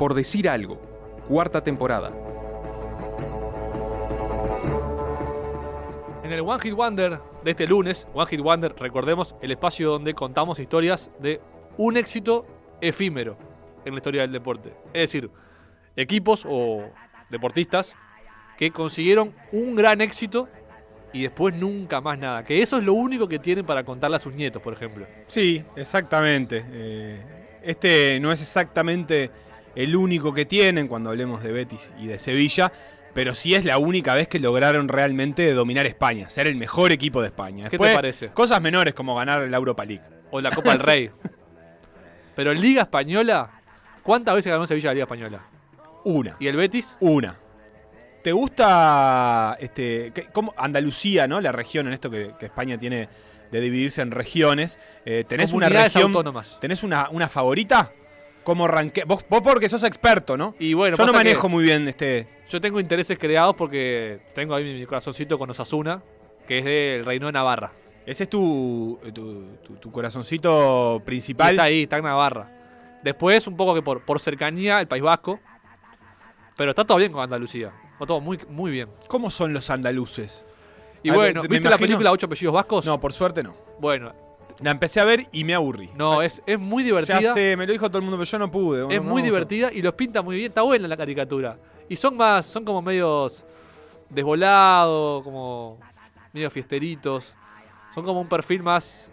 Por decir algo, cuarta temporada. En el One Hit Wonder de este lunes, One Hit Wonder, recordemos el espacio donde contamos historias de un éxito efímero en la historia del deporte. Es decir, equipos o deportistas que consiguieron un gran éxito y después nunca más nada. Que eso es lo único que tienen para contarle a sus nietos, por ejemplo. Sí, exactamente. Eh, este no es exactamente el único que tienen cuando hablemos de Betis y de Sevilla, pero sí es la única vez que lograron realmente dominar España, ser el mejor equipo de España. ¿Qué te parece? Cosas menores como ganar la Europa League. O la Copa del Rey. Pero Liga Española, ¿cuántas veces ganó Sevilla la Liga Española? Una. ¿Y el Betis? Una. ¿Te gusta este, cómo- Andalucía, ¿no? La región en esto que, que España tiene de dividirse en regiones. Eh, ¿Tenés una región? autónomas. ¿Tenés una, una favorita? ¿Cómo ranque? Vos, vos porque sos experto, ¿no? Y bueno, Yo no manejo muy bien este. Yo tengo intereses creados porque tengo ahí mi corazoncito con Osasuna, que es del Reino de Navarra. Ese es tu, tu, tu- tu corazoncito Y principal. está ahí, está en Navarra. Después, un poco que por, por cercanía, el País Vasco. Pero está todo bien con Andalucía. Está todo muy, muy bien. ¿Cómo son los andaluces? Y bueno, ¿viste la película Ocho Apellidos Vascos? No, por suerte no. Bueno, La empecé a ver y me aburrí. no, es, es muy divertida. Ya sé, me lo dijo todo el mundo, pero yo no pude. Es no muy divertida y los pinta muy bien. Está buena la caricatura. Y son más, son como medios desvolados, como medio fiesteritos. Son como un perfil más,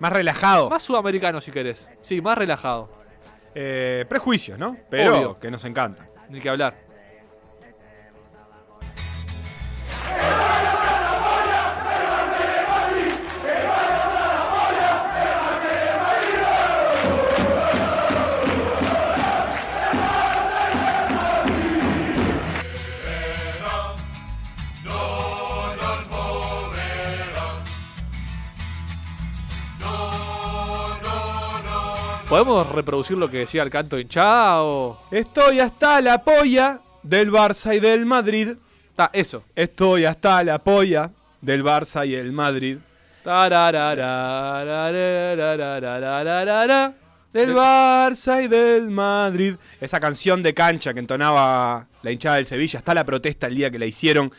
Más relajado. más sudamericano si querés. Sí, más relajado. Eh, prejuicios, ¿no? Pero Obvio. que nos encanta. Ni que hablar. ¿Podemos reproducir lo que decía el canto de hinchada o.? Estoy hasta la polla del Barça y del Madrid. Está, eso. Estoy hasta la polla del Barça y el Madrid. Del Barça y del Madrid. Esa canción de cancha que entonaba la hinchada del Sevilla. Está la protesta el día que la hicieron.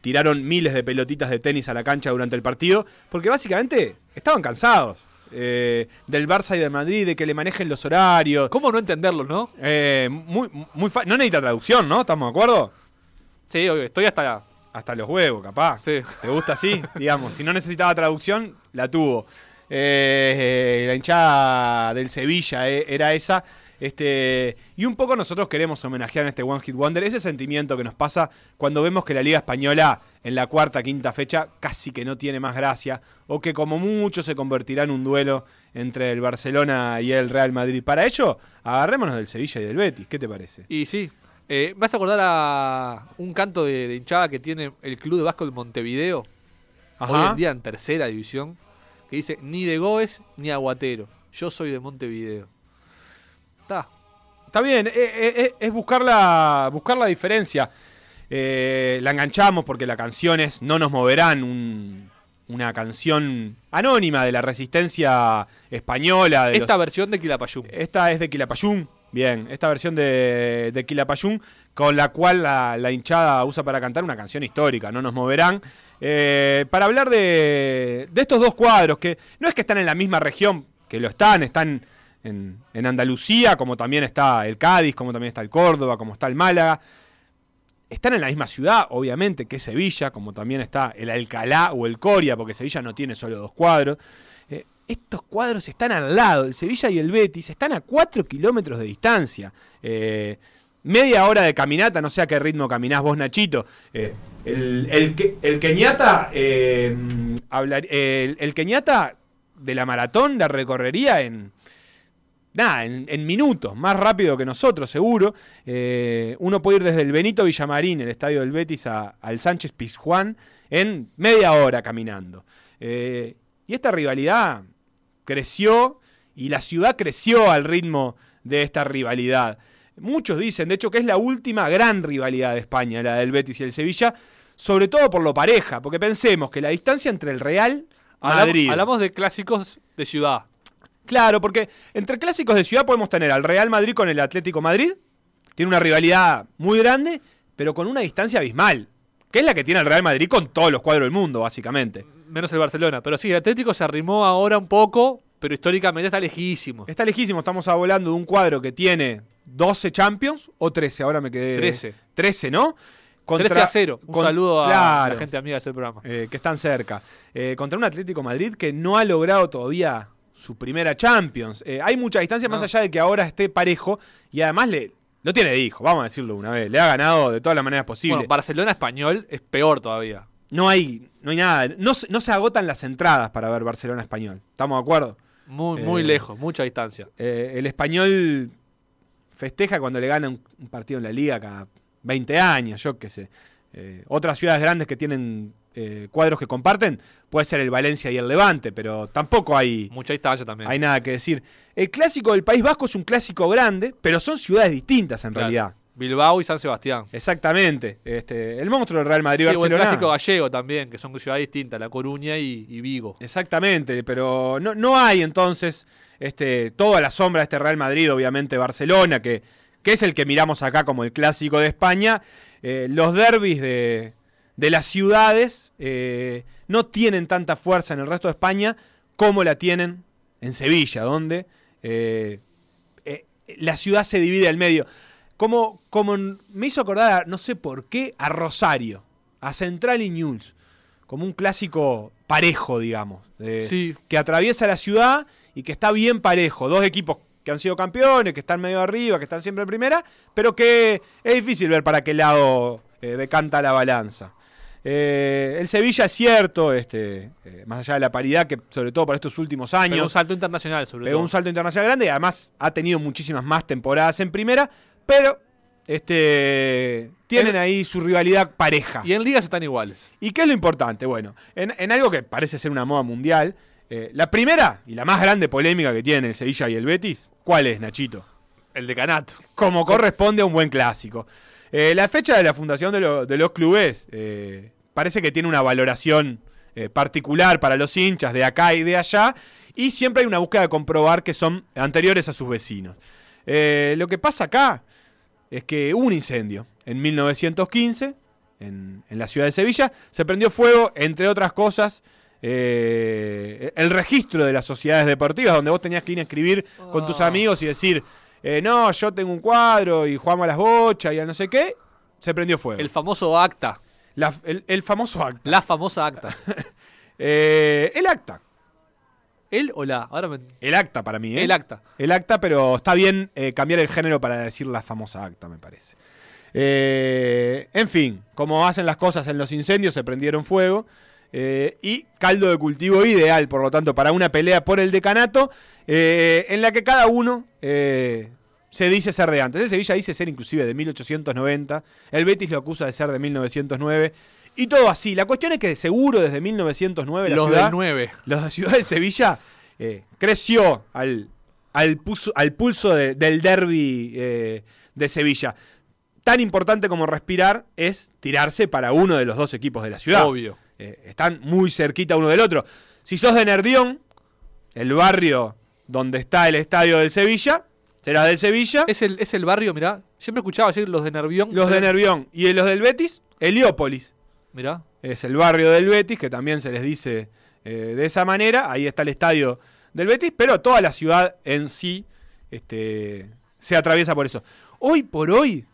Tiraron miles de pelotitas de tenis a la cancha durante el partido. Porque básicamente estaban cansados eh, del Barça y del Madrid, de que le manejen los horarios. ¿Cómo no entenderlo, no? Eh, muy, muy fa- no necesita traducción, ¿no? ¿Estamos de acuerdo? Sí, obvio, estoy hasta... Hasta los huevos, capaz. Sí. ¿Te gusta así? Digamos, si no necesitaba traducción, la tuvo. Eh, la hinchada del Sevilla era esa. Este, y un poco nosotros queremos homenajear en este One Hit Wonder ese sentimiento que nos pasa cuando vemos que la Liga Española en la cuarta, quinta fecha casi que no tiene más gracia o que como mucho se convertirá en un duelo entre el Barcelona y el Real Madrid. Para ello, agarrémonos del Sevilla y del Betis. ¿Qué te parece? Y sí, eh, me hace acordar a un canto de, de hinchada que tiene el Club de Vasco de Montevideo, hoy en día en tercera división, que dice, ni de Goes ni Aguatero, yo soy de Montevideo. Está, Está bien, eh, eh, eh, es buscar la, buscar la diferencia. Eh, la enganchamos porque la canción es No nos moverán, un- una canción anónima de la resistencia española. de esta los- versión de Quilapayún. esta es de Quilapayún. Bien, esta versión de, de Quilapayún, con la cual la, la hinchada usa para cantar una canción histórica, No nos moverán. Eh, para hablar de, de estos dos cuadros, que no es que están en la misma región, que lo están, están en, en Andalucía, como también está el Cádiz, como también está el Córdoba, como está el Málaga. Están en la misma ciudad, obviamente, que Sevilla, como también está el Alcalá o el Coria, porque Sevilla no tiene solo dos cuadros. Eh, estos cuadros están al lado, el Sevilla y el Betis están a 4 kilómetros de distancia. Eh, media hora de caminata, no sé a qué ritmo caminás vos, Nachito. Eh, el, el, el Kenyatta de la maratón la recorrería en, nada, en, en minutos, más rápido que nosotros, seguro. Eh, uno puede ir desde el Benito Villamarín, el estadio del Betis, a- al Sánchez Pizjuán en media hora caminando. Eh, y esta rivalidad creció y la ciudad creció al ritmo de esta rivalidad. Muchos dicen, de hecho, que es la última gran rivalidad de España, la del Betis y el Sevilla, sobre todo por lo pareja, porque pensemos que la distancia entre el Real Hablamos, Madrid. hablamos de clásicos de ciudad. Claro, porque entre clásicos de ciudad podemos tener al Real Madrid con el Atlético Madrid, tiene una rivalidad muy grande, pero con una distancia abismal, que es la que tiene el Real Madrid con todos los cuadros del mundo, básicamente. Menos el Barcelona. Pero sí, el Atlético se arrimó ahora un poco, pero históricamente está lejísimo. Está lejísimo, estamos hablando de un cuadro que tiene 12 Champions o 13, ahora me quedé. 13. 13, ¿no? 13 a 0. Un con- saludo a claro, la gente amiga de ese programa. eh, que están cerca. Eh, contra un Atlético Madrid que no ha logrado todavía su primera Champions. Eh, hay mucha distancia más allá de que ahora esté parejo y además le, lo tiene de hijo, vamos a decirlo una vez. Le ha ganado de todas las maneras posibles. Bueno, Barcelona español es peor todavía. no, hay, no hay nada. No, se- no se agotan las entradas para ver Barcelona español. ¿Estamos de acuerdo? Muy, muy Eh, lejos, mucha distancia. Eh, el español festeja cuando le gana un, un partido en la liga cada 20 años, yo qué sé. Eh, otras ciudades grandes que tienen eh, cuadros que comparten puede ser el Valencia y el Levante, pero tampoco hay, Mucha distancia también. hay nada que decir. El clásico del País Vasco es un clásico grande, pero son ciudades distintas en Claro. realidad. Bilbao y San Sebastián. Exactamente. Este, el monstruo del Real Madrid Sí, o el Barcelona. clásico gallego también, que son ciudades distintas, La Coruña y, y Vigo. Exactamente, pero no, no hay entonces este, toda la sombra de este Real Madrid, obviamente Barcelona, que, que es el que miramos acá como el clásico de España. Eh, los derbis de, de las ciudades eh, no tienen tanta fuerza en el resto de España como la tienen en Sevilla, donde eh, eh, la ciudad se divide al medio. Como, como me hizo acordar, no sé por qué, a Rosario, a Central y News, como un clásico parejo, digamos, Sí. que atraviesa la ciudad y que está bien parejo. Dos equipos que han sido campeones, que están medio arriba, que están siempre en primera, pero que es difícil ver para qué lado decanta la balanza. Eh, el Sevilla es cierto, este, eh, más allá de la paridad, que sobre todo por estos últimos años Pero un salto internacional, sobre pegó todo. un salto internacional grande y además ha tenido muchísimas más temporadas en primera, pero este tienen ahí su rivalidad pareja. Y en ligas están iguales. ¿Y qué es lo importante? Bueno, en, en algo que parece ser una moda mundial, eh, la primera y la más grande polémica que tienen el Sevilla y el Betis, ¿cuál es, Nachito? El decanato. Como corresponde a un buen clásico. Eh, la fecha de la fundación de, lo- de los clubes eh, parece que tiene una valoración eh, particular para los hinchas de acá y de allá, y siempre hay una búsqueda de comprobar que son anteriores a sus vecinos. Eh, lo que pasa acá es que hubo un incendio en 1915 en, en la ciudad de Sevilla, se prendió fuego, entre otras cosas, eh, el registro de las sociedades deportivas, donde vos tenías que ir a escribir con tus Ah. amigos y decir, eh, no, yo tengo un cuadro y jugamos a las bochas y a no sé qué, se prendió fuego. El famoso acta. La- el, el famoso acta. La famosa acta. Eh, el acta. ¿El o la? Ahora me... El acta para mí, ¿eh? El acta. El acta, pero está bien eh, cambiar el género para decir la famosa acta, me parece. Eh, en fin, como hacen las cosas en los incendios, se prendieron fuego. eh, y caldo de cultivo ideal, por lo tanto, para una pelea por el decanato, eh, en la que cada uno se dice ser de antes. El Sevilla dice ser inclusive de 1890, el Betis lo acusa de ser de 1909, y todo así. La cuestión es que seguro desde 1909 la Los ciudad, del 9. la ciudad de Sevilla eh, creció al, al, puso- al pulso de- del derby eh, de Sevilla. Tan importante como respirar es tirarse para uno de los dos equipos de la ciudad. Obvio. Eh, están muy cerquita uno del otro. Si sos de Nervión, el barrio donde está el estadio del Sevilla, será del Sevilla. Es el, es el barrio, mirá. Siempre escuchaba decir los de Nervión. los de Nervión y los del Betis, Heliópolis. Mirá. es el barrio del Betis, que también se les dice eh, de esa manera. Ahí está el estadio del Betis, pero toda la ciudad en sí este, se atraviesa por eso. Hoy por hoy,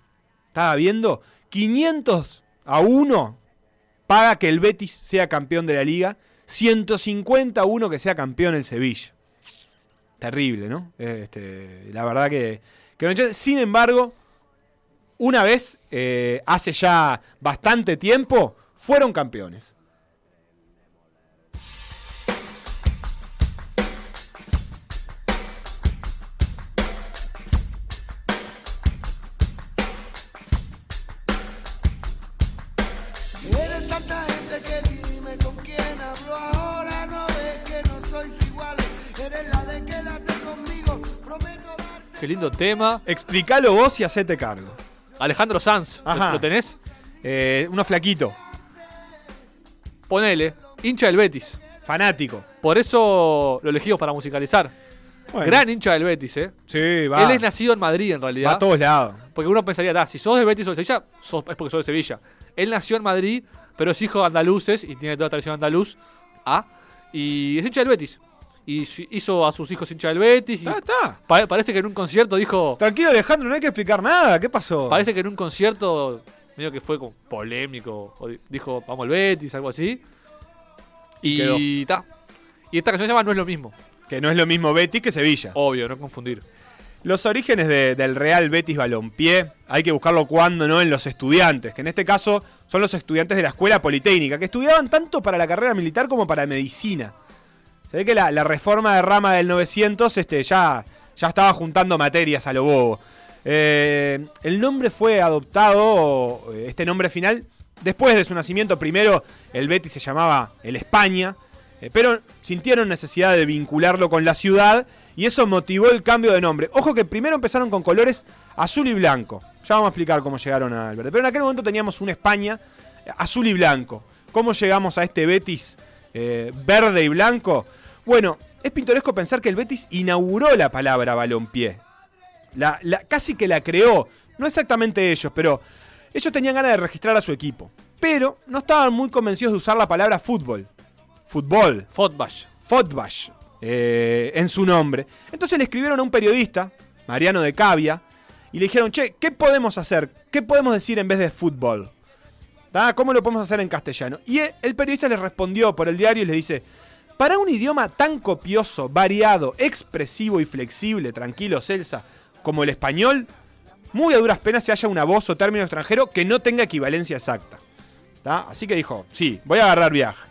estaba viendo, 500 a 1 paga que el Betis sea campeón de la liga, 150 a 1 que sea campeón el Sevilla. Terrible, ¿no? Este, la verdad que. Sin embargo, una vez, eh, hace ya bastante tiempo, fueron campeones. Lindo tema. Explícalo vos y hacete cargo. Alejandro Sanz. ¿lo- Ajá. ¿Lo tenés? Eh, uno flaquito, Ponele. Hincha del Betis. fanático. Por eso lo elegimos para musicalizar. Bueno, Gran hincha del Betis, ¿eh? Sí, va. Él es nacido en Madrid, en va realidad. a todos lados. Porque uno pensaría, "Da, si sos del Betis o del Sevilla, sos- es porque sos de Sevilla. Él nació en Madrid, pero es hijo de andaluces y tiene toda la tradición andaluz. Ah, y es hincha del Betis. Y hizo a sus hijos hincha del Betis. Y Está, está. pa- parece que en un concierto dijo. Tranquilo, Alejandro, no hay que explicar nada. ¿Qué pasó? Parece que en un concierto, medio que fue como polémico. o di- dijo, vamos al Betis, algo así. Y ta. Y esta canción se llama No es lo mismo. Que no es lo mismo Betis que Sevilla. Obvio, no confundir. Los orígenes de- del Real Betis Balompié hay que buscarlo cuando no en los estudiantes, que en este caso son los estudiantes de la escuela politécnica, que estudiaban tanto para la carrera militar como para medicina. Se ve que la, reforma de rama del 900 este, ya, ya estaba juntando materias a lo bobo. Eh, el nombre fue adoptado, eh, este nombre final, después de su nacimiento. Primero el Betis se llamaba el España, eh, pero sintieron necesidad de vincularlo con la ciudad y eso motivó el cambio de nombre. Ojo que primero empezaron con colores azul y blanco. Ya vamos a explicar cómo llegaron al verde. Pero en aquel momento teníamos un España azul y blanco. ¿Cómo llegamos a este Betis verde y blanco? Bueno, es pintoresco pensar que el Betis inauguró la palabra balompié. La, la- casi que la creó. No exactamente ellos, pero ellos tenían ganas de registrar a su equipo. Pero no estaban muy convencidos de usar la palabra fútbol. Fútbol. Fotbash. Fotbash eh, en su nombre. Entonces le escribieron a un periodista, Mariano de Cavia, y le dijeron, che, ¿qué podemos hacer? ¿Qué podemos decir en vez de fútbol? ¿Tá? ¿Cómo lo podemos hacer en castellano? Y el periodista le respondió por el diario y le dice, para un idioma tan copioso, variado, expresivo y flexible, tranquilo, Celsa, como el español, muy a duras penas se haya una voz o término extranjero que no tenga equivalencia exacta. ¿Tá? Así que dijo, sí, voy a agarrar viaje.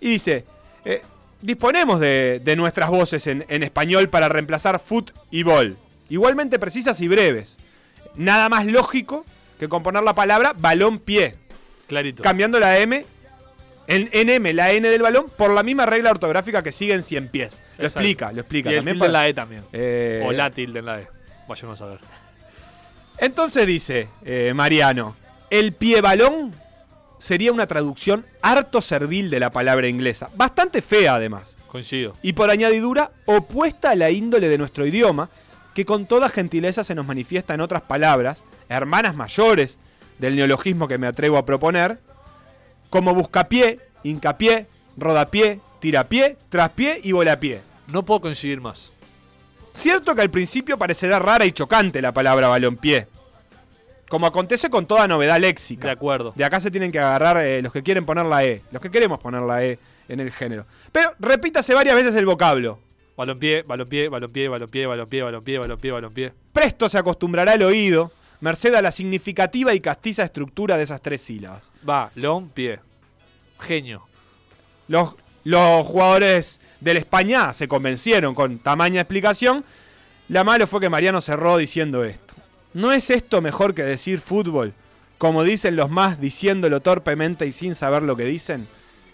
Y dice, eh, disponemos de, de nuestras voces en, en español para reemplazar foot y ball. Igualmente precisas y breves. Nada más lógico que componer la palabra balón-pie, Clarito. cambiando la M en, en M, la N del balón, por la misma regla ortográfica que sigue en 100 pies. Lo Exacto. explica, lo explica. Y el También tilde en la E también. Eh, O la tilde en la E. Vayamos a ver. Entonces dice eh, Mariano, el pie balón sería una traducción harto servil de la palabra inglesa, bastante fea además. Coincido. y por añadidura opuesta a la índole de nuestro idioma, que con toda gentileza se nos manifiesta en otras palabras, hermanas mayores del neologismo que me atrevo a proponer, como buscapié, hincapié, rodapié, tirapié, traspié y volapié. No puedo coincidir más. Cierto que al principio parecerá rara y chocante la palabra balompié, como acontece con toda novedad léxica. De acuerdo. De acá se tienen que agarrar eh, los que quieren poner la E, los que queremos poner la E en el género. Pero repítase varias veces el vocablo. Balompié, balompié, balompié, balompié, balompié, balompié, balompié, balompié. Presto se acostumbrará el oído, merced a la significativa y castiza estructura de esas tres sílabas. Va, león, pie. Genio. Los, los jugadores del España se convencieron con tamaña explicación. La malo fue que Mariano cerró diciendo esto. ¿No es esto mejor que decir fútbol? Como dicen los más diciéndolo torpemente y sin saber lo que dicen.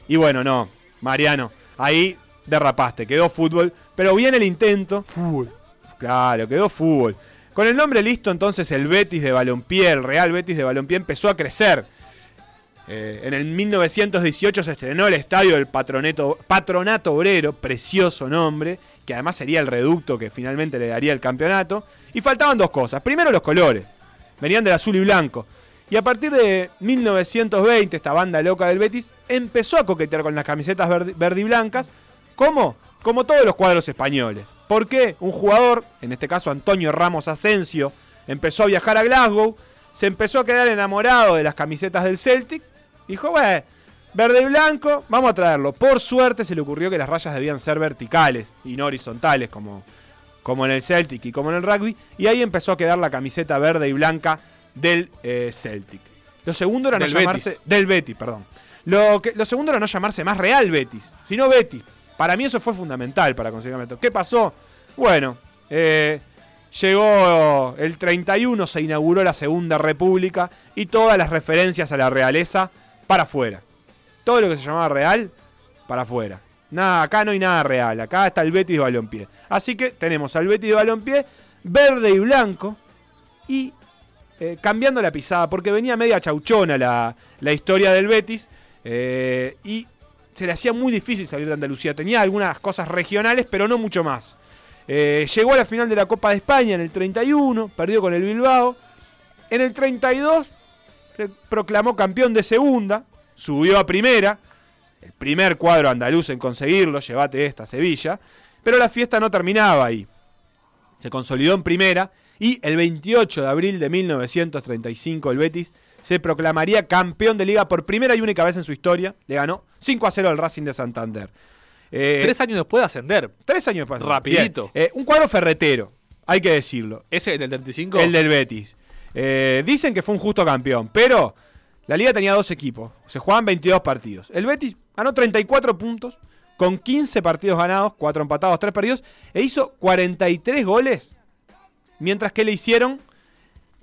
Y bueno, no, Mariano, ahí derrapaste, quedó fútbol, pero bien el intento. Fútbol. Claro, quedó fútbol. Con el nombre listo, entonces el Betis de Balompié, el Real Betis de Balompié empezó a crecer. Eh, en el 1918 se estrenó el estadio del Patronato Obrero, precioso nombre, que además sería el reducto que finalmente le daría el campeonato. Y faltaban dos cosas. Primero los colores, venían del azul y blanco. Y a partir de 1920, esta banda loca del Betis empezó a coquetear con las camisetas verde, verde y blancas. ¿Cómo? Como todos los cuadros españoles. ¿Por qué? Un jugador, en este caso Antonio Ramos Asensio, empezó a viajar a Glasgow, se empezó a quedar enamorado de las camisetas del Celtic. Dijo, bueno, verde y blanco, vamos a traerlo. Por suerte se le ocurrió que las rayas debían ser verticales y no horizontales, como, como en el Celtic y como en el rugby. Y ahí empezó a quedar la camiseta verde y blanca del eh, Celtic. Lo segundo era Del no llamarse. Betis. Del Betis, perdón. Lo, que, lo segundo era no llamarse más Real Betis, sino Betis. Para mí eso fue fundamental para conseguir esto. ¿Qué pasó? Bueno, eh, llegó el 31, se inauguró la Segunda República y todas las referencias a la realeza para afuera. Todo lo que se llamaba real, para afuera. Nada, acá no hay nada real. Acá está el Betis de Balompié. Así que tenemos al Betis de Balompié, verde y blanco, y eh, cambiando la pisada, porque venía media chauchona la, la historia del Betis, eh, y se le hacía muy difícil salir de Andalucía. Tenía algunas cosas regionales, pero no mucho más. Eh, llegó a la final de la Copa de España en el 31, perdió con el Bilbao. En el 32 se proclamó campeón de segunda, subió a primera, el primer cuadro andaluz en conseguirlo, llévate esta Sevilla, pero la fiesta no terminaba ahí. Se consolidó en primera y el 28 de abril de 1935 el Betis se proclamaría campeón de liga por primera y única vez en su historia. Le ganó 5 a 0 al Racing de Santander. Eh, Tres años después de ascender. tres años después. Rapidito. Eh, un cuadro ferretero, hay que decirlo. Ese del 35. El del Betis. Eh, dicen que fue un justo campeón, pero la liga tenía dos equipos. Se jugaban 22 partidos. El Betis ganó 34 puntos con 15 partidos ganados, 4 empatados, 3 perdidos, e hizo 43 goles, mientras que le hicieron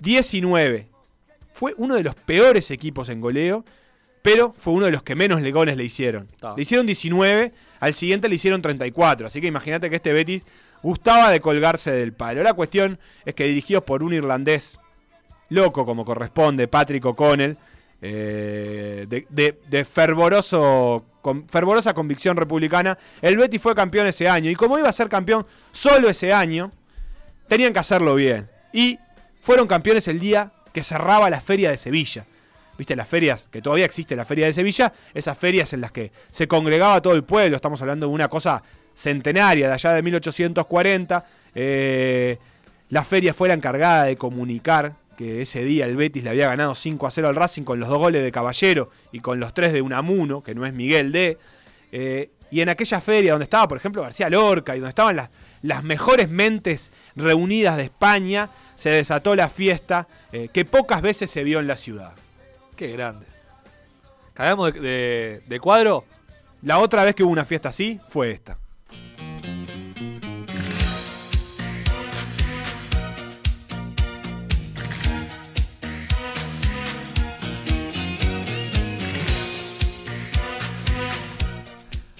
19. Fue uno de los peores equipos en goleo, pero fue uno de los que menos le- goles le hicieron. Está. Le hicieron 19, al siguiente le hicieron 34, así que imagínate que este Betis gustaba de colgarse del palo. La cuestión es que dirigidos por un irlandés loco como corresponde, Patrick O'Connell, eh, de, de- de fervoroso, con fervorosa convicción republicana, el Betis fue campeón ese año. Y como iba a ser campeón solo ese año, tenían que hacerlo bien. Y fueron campeones el día que cerraba la feria de Sevilla. ¿Viste las ferias? Que todavía existe la feria de Sevilla. Esas ferias en las que se congregaba todo el pueblo. Estamos hablando de una cosa centenaria, de allá de 1840. Eh, la feria fue la encargada de comunicar que ese día el Betis le había ganado 5 a 0 al Racing con los dos goles de Caballero y con los tres de Unamuno, que no es Miguel D. Eh, y en aquella feria donde estaba, por ejemplo, García Lorca y donde estaban las, las mejores mentes reunidas de España, se desató la fiesta eh, que pocas veces se vio en la ciudad. Qué grande. Cambiamos de, de- de cuadro. La otra vez que hubo una fiesta así fue esta.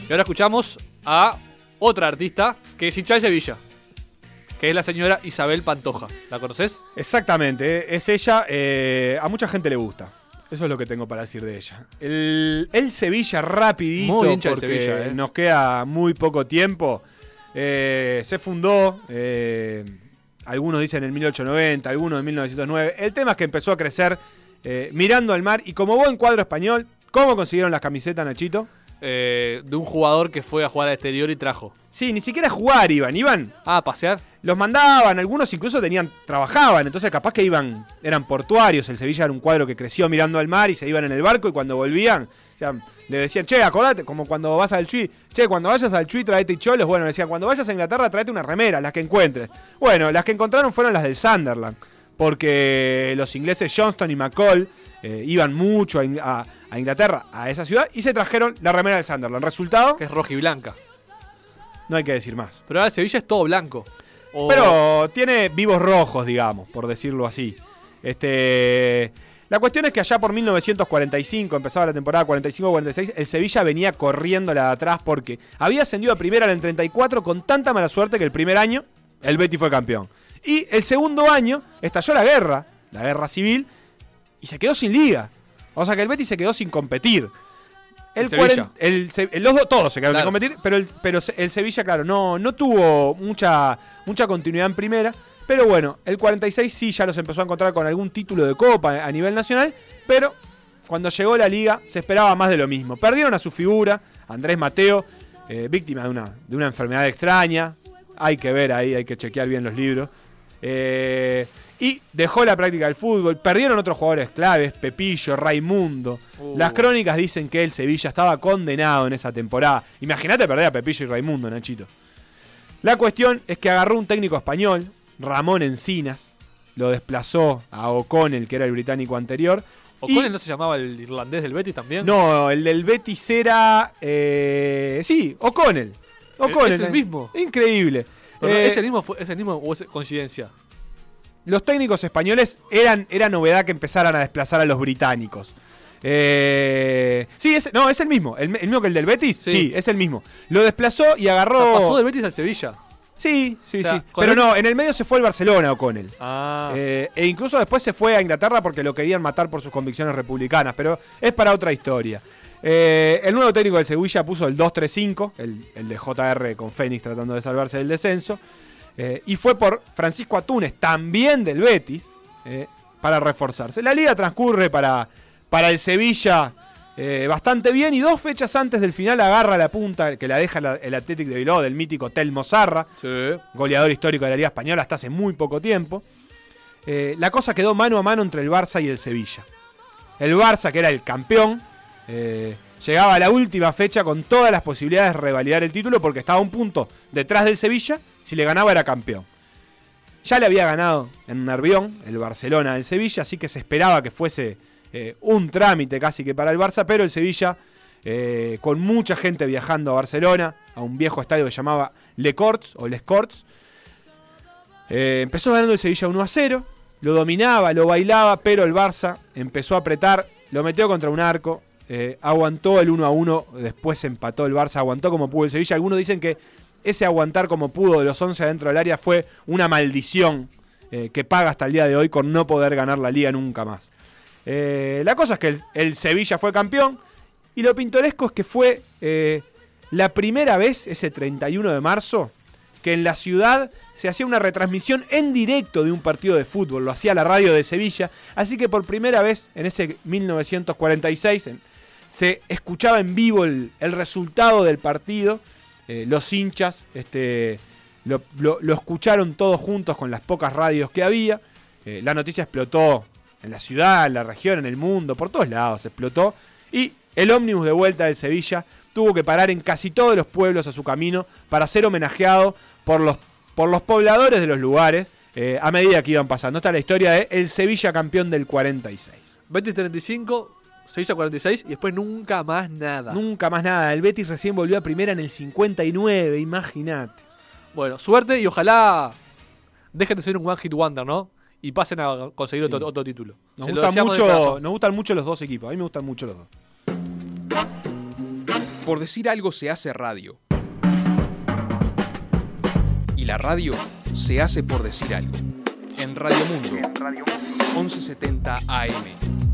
Y ahora escuchamos a otra artista que es hincha de Sevilla. Que es la señora Isabel Pantoja. ¿La conoces? Exactamente, eh, es ella. eh, a mucha gente le gusta. Eso es lo que tengo para decir de ella. El, el Sevilla rapidito, Muy del porque Sevilla, eh. nos queda muy poco tiempo. eh, se fundó, eh, algunos dicen en 1890, algunos en 1909. El tema es que empezó a crecer eh, mirando al mar. Y como buen cuadro español, ¿cómo consiguieron las camisetas, Nachito? Eh, de un jugador que fue a jugar al exterior y trajo. Sí, ni siquiera jugar iban, iban Ah, a pasear. los mandaban, algunos incluso tenían, trabajaban, entonces capaz que iban, eran portuarios, el Sevilla era un cuadro que creció mirando al mar y se iban en el barco y cuando volvían, o sea, le decían, che, acordate, como cuando vas al Chui, che, cuando vayas al Chui traete cholos, bueno, le decían, cuando vayas a Inglaterra traete una remera, las que encuentres. Bueno, las que encontraron fueron las del Sunderland, porque los ingleses Johnston y McCall eh, iban mucho a- a Inglaterra, a esa ciudad, y se trajeron la remera del Sunderland. Resultado, Que es roja y blanca. no hay que decir más. Pero ahora el Sevilla es todo blanco. O- Pero tiene vivos rojos, digamos, por decirlo así. Este, la cuestión es que allá por 1945, empezaba la temporada 45-46, el Sevilla venía corriendo la de atrás porque había ascendido a primera en el 34 con tanta mala suerte que el primer año el Betis fue campeón. Y el segundo año estalló la guerra, la guerra civil, y se quedó sin liga. O sea que el Betis se quedó sin competir. El El Sevilla. cuaren- el Se- los dos, todos se quedaron Claro. sin competir, pero el, pero el Sevilla, claro, no, no tuvo mucha, mucha continuidad en primera. Pero bueno, el 46 sí ya los empezó a encontrar con algún título de copa a nivel nacional. Pero cuando llegó la liga se esperaba más de lo mismo. Perdieron a su figura, Andrés Mateo, eh, víctima de una, de una enfermedad extraña. Hay que ver ahí, hay que chequear bien los libros. Eh, y dejó la práctica del fútbol. Perdieron otros jugadores claves, Pepillo, Raimundo. Uh. Las crónicas dicen que el Sevilla estaba condenado en esa temporada. Imagínate perder a Pepillo y Raimundo, Nachito. La cuestión es que agarró un técnico español, Ramón Encinas, lo desplazó a O'Connell, que era el británico anterior. ¿O y- Connell no se llamaba el irlandés del Betis también? No, el del Betis era. eh, sí, O'Connell. O'Connell. ¿Es el mismo? Increíble. Eh, ¿Es el mismo, es el mismo o es coincidencia? Los técnicos españoles eran era novedad que empezaran a desplazar a los británicos. Eh, sí, es, no, es el mismo. El, el mismo que el del Betis. Sí. Sí. es el mismo. Lo desplazó y agarró. O sea, pasó del Betis al Sevilla. Sí, sí, O sea, sí. Pero el- no, en el medio se fue el Barcelona O'Connell. Ah. Eh, e incluso después se fue a Inglaterra porque lo querían matar por sus convicciones republicanas, pero es para otra historia. Eh, el nuevo técnico del Sevilla puso el 2-3-5, el, el de JR con Fénix tratando de salvarse del descenso. Eh, y fue por Francisco Atunes, también del Betis, eh, para reforzarse. La liga transcurre para, para el Sevilla eh, bastante bien y dos fechas antes del final agarra la punta que la deja la- el Athletic de Bilbao del mítico Telmo Zarra, Sí. goleador histórico de la Liga Española hasta hace muy poco tiempo. La cosa quedó mano a mano entre el Barça y el Sevilla. El Barça, que era el campeón, llegaba a la última fecha con todas las posibilidades de revalidar el título porque estaba a un punto detrás del Sevilla. Si le ganaba era campeón. Ya le había ganado en Nervión el Barcelona del Sevilla, así que se esperaba que fuese eh, un trámite casi que para el Barça, pero el Sevilla, eh, con mucha gente viajando a Barcelona, a un viejo estadio que llamaba Le Corts o Les Corts, eh, empezó ganando el Sevilla 1 a 0, lo dominaba, lo bailaba, pero el Barça empezó a apretar, lo metió contra un arco, aguantó el 1 a 1, después empató el Barça, aguantó como pudo el Sevilla. Algunos dicen que ese aguantar como pudo de los 11 adentro del área fue una maldición eh, que paga hasta el día de hoy con no poder ganar la liga nunca más. Eh, la cosa es que el, Sevilla fue campeón y lo pintoresco es que fue eh, la primera vez, ese 31 de marzo, que en la ciudad se hacía una retransmisión en directo de un partido de fútbol, lo hacía la radio de Sevilla, así que por primera vez en ese 1946 en- se escuchaba en vivo el resultado del partido, eh, los hinchas este, lo, lo- escucharon todos juntos con las pocas radios que había, Eh, la noticia explotó en la ciudad, en la región, en el mundo, por todos lados explotó, y el ómnibus de vuelta del Sevilla tuvo que parar en casi todos los pueblos a su camino para ser homenajeado por los, por los pobladores de los lugares eh, a medida que iban pasando. Esta es la historia de el Sevilla campeón del 46. 20-35, Sevilla 46 y después nunca más nada. Nunca más nada. El Betis recién volvió a primera en el 59, imagínate. Bueno, suerte y ojalá dejen de ser un One Hit Wonder, ¿no? Y pasen a conseguir Sí. otro, otro título. Nos, Se de mucho, nos gustan mucho los dos equipos. A mí me gustan mucho los dos. Por decir algo se hace radio. Y la radio se hace por decir algo. En Radio Mundo, 1170 AM.